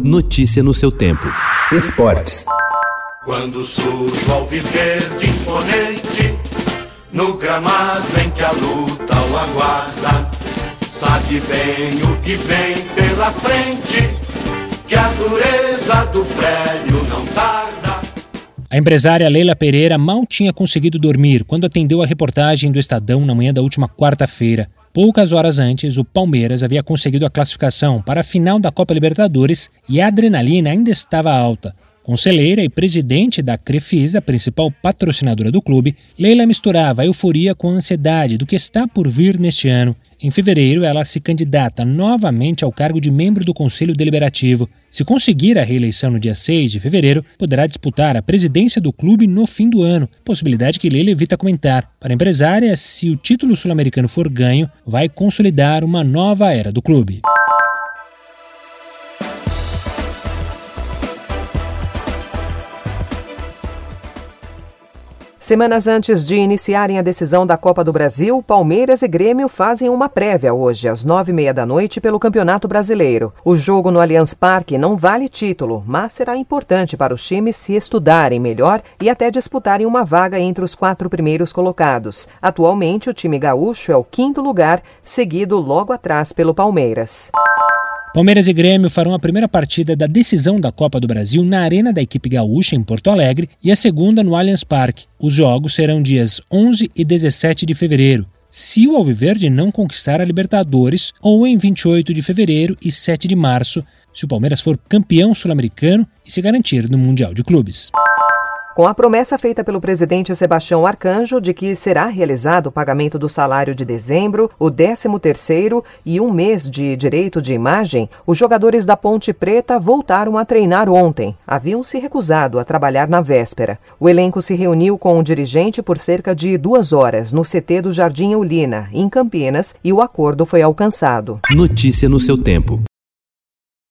Notícia no seu tempo. Esportes. Quando surge ao viver de imponente, no gramado em que a luta o aguarda, sabe bem o que vem pela frente, que a dureza do prédio não tarda. A empresária Leila Pereira mal tinha conseguido dormir quando atendeu a reportagem do Estadão na manhã da última quarta-feira. Poucas horas antes, o Palmeiras havia conseguido a classificação para a final da Copa Libertadores e a adrenalina ainda estava alta. Conselheira e presidente da Crefisa, principal patrocinadora do clube, Leila misturava a euforia com a ansiedade do que está por vir neste ano. Em fevereiro, ela se candidata novamente ao cargo de membro do Conselho Deliberativo. Se conseguir a reeleição no dia 6 de fevereiro, poderá disputar a presidência do clube no fim do ano, possibilidade que Leila evita comentar. Para a empresária, se o título sul-americano for ganho, vai consolidar uma nova era do clube. Semanas antes de iniciarem a decisão da Copa do Brasil, Palmeiras e Grêmio fazem uma prévia hoje, às nove e meia da noite, pelo Campeonato Brasileiro. O jogo no Allianz Parque não vale título, mas será importante para os times se estudarem melhor e até disputarem uma vaga entre os quatro primeiros colocados. Atualmente, o time gaúcho é o quinto lugar, seguido logo atrás pelo Palmeiras. Palmeiras e Grêmio farão a primeira partida da decisão da Copa do Brasil na Arena da equipe gaúcha, em Porto Alegre, e a segunda no Allianz Parque. Os jogos serão dias 11 e 17 de fevereiro, se o Alviverde não conquistar a Libertadores, ou em 28 de fevereiro e 7 de março, se o Palmeiras for campeão sul-americano e se garantir no Mundial de Clubes. Com a promessa feita pelo presidente Sebastião Arcanjo de que será realizado o pagamento do salário de dezembro, o 13º e um mês de direito de imagem, os jogadores da Ponte Preta voltaram a treinar ontem. Haviam se recusado a trabalhar na véspera. O elenco se reuniu com o dirigente por cerca de duas horas no CT do Jardim Eulina, em Campinas, e o acordo foi alcançado. Notícia no seu tempo.